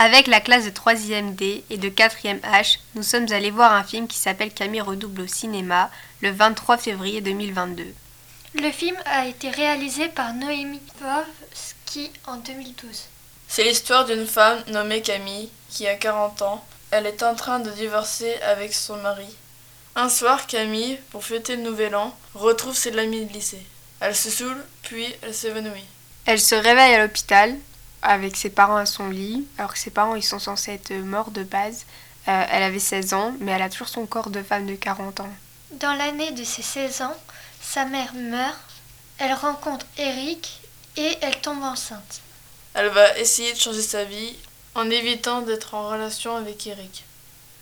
Avec la classe de 3e D et de 4e H, nous sommes allés voir un film qui s'appelle Camille redouble au cinéma le 23 février 2022. Le film a été réalisé par Noémie Pavsky en 2012. C'est l'histoire d'une femme nommée Camille qui a 40 ans. Elle est en train de divorcer avec son mari. Un soir, Camille, pour fêter le nouvel an, retrouve ses amis de lycée. Elle se saoule, puis elle s'évanouit. Elle se réveille à l'hôpital avec ses parents à son lit, alors que ses parents ils sont censés être morts de base. Euh, elle avait 16 ans, mais elle a toujours son corps de femme de 40 ans. Dans l'année de ses 16 ans, sa mère meurt, elle rencontre Eric et elle tombe enceinte. Elle va essayer de changer sa vie en évitant d'être en relation avec Eric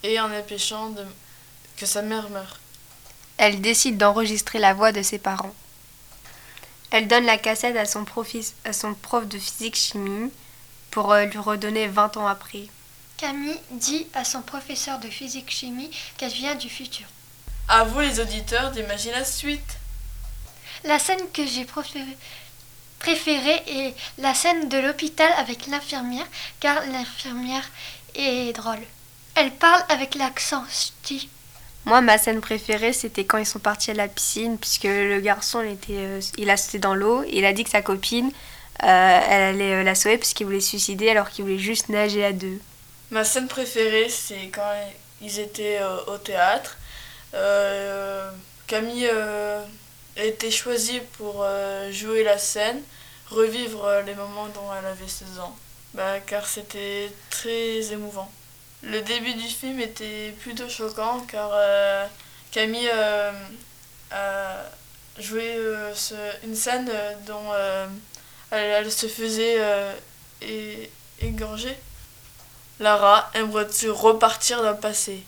et en empêchant de... que sa mère meure. Elle décide d'enregistrer la voix de ses parents. Elle donne la cassette à son, à son prof de physique-chimie pour euh, lui redonner 20 ans après. Camille dit à son professeur de physique-chimie qu'elle vient du futur. À vous les auditeurs d'imaginer la suite. La scène que j'ai préférée est la scène de l'hôpital avec l'infirmière, car l'infirmière est drôle. Elle parle avec l'accent ch'ti. Moi, ma scène préférée, c'était quand ils sont partis à la piscine, puisque le garçon, il, était, euh, il a sauté dans l'eau, il a dit que sa copine, euh, elle allait euh, la sauver puisqu'il voulait se suicider alors qu'il voulait juste nager à deux. Ma scène préférée, c'est quand ils étaient au théâtre. Camille a été choisie pour jouer la scène, revivre les moments dont elle avait 16 ans, bah, car c'était très émouvant. Le début du film était plutôt choquant car euh, Camille euh, a joué euh, une scène dont elle, se faisait égorger. Lara, aimerais-tu repartir dans le passé?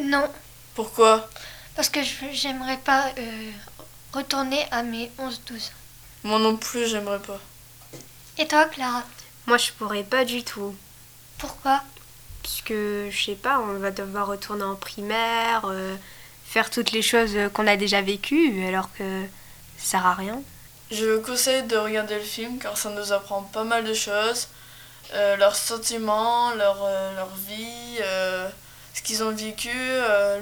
Non. Pourquoi? Parce que j'aimerais pas retourner à mes 11-12 Moi non plus, j'aimerais pas. Et toi, Clara? Moi, je pourrais pas du tout. Pourquoi? Puisque je sais pas, on va devoir retourner en primaire, euh, faire toutes les choses qu'on a déjà vécues, alors que ça sert à rien. Je conseille de regarder le film car ça nous apprend pas mal de choses, euh, leurs sentiments, leur, euh, leur vie, ce qu'ils ont vécu,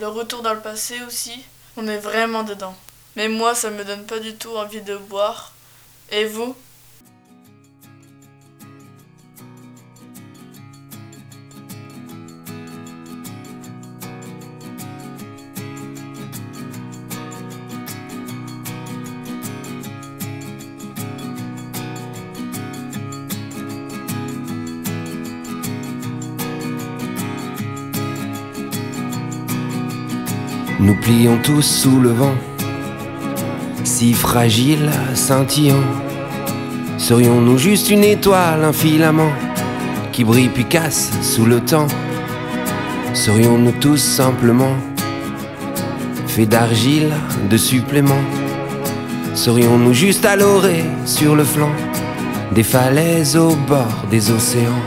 le retour dans le passé aussi. On est vraiment dedans. Mais moi, ça me donne pas du tout envie de boire. Et vous? Nous plions tous sous le vent, si fragile, scintillant. Serions-nous juste une étoile, un filament qui brille puis casse sous le temps? Serions-nous tous simplement faits d'argile, de suppléments? Serions-nous juste à l'orée sur le flanc des falaises au bord des océans?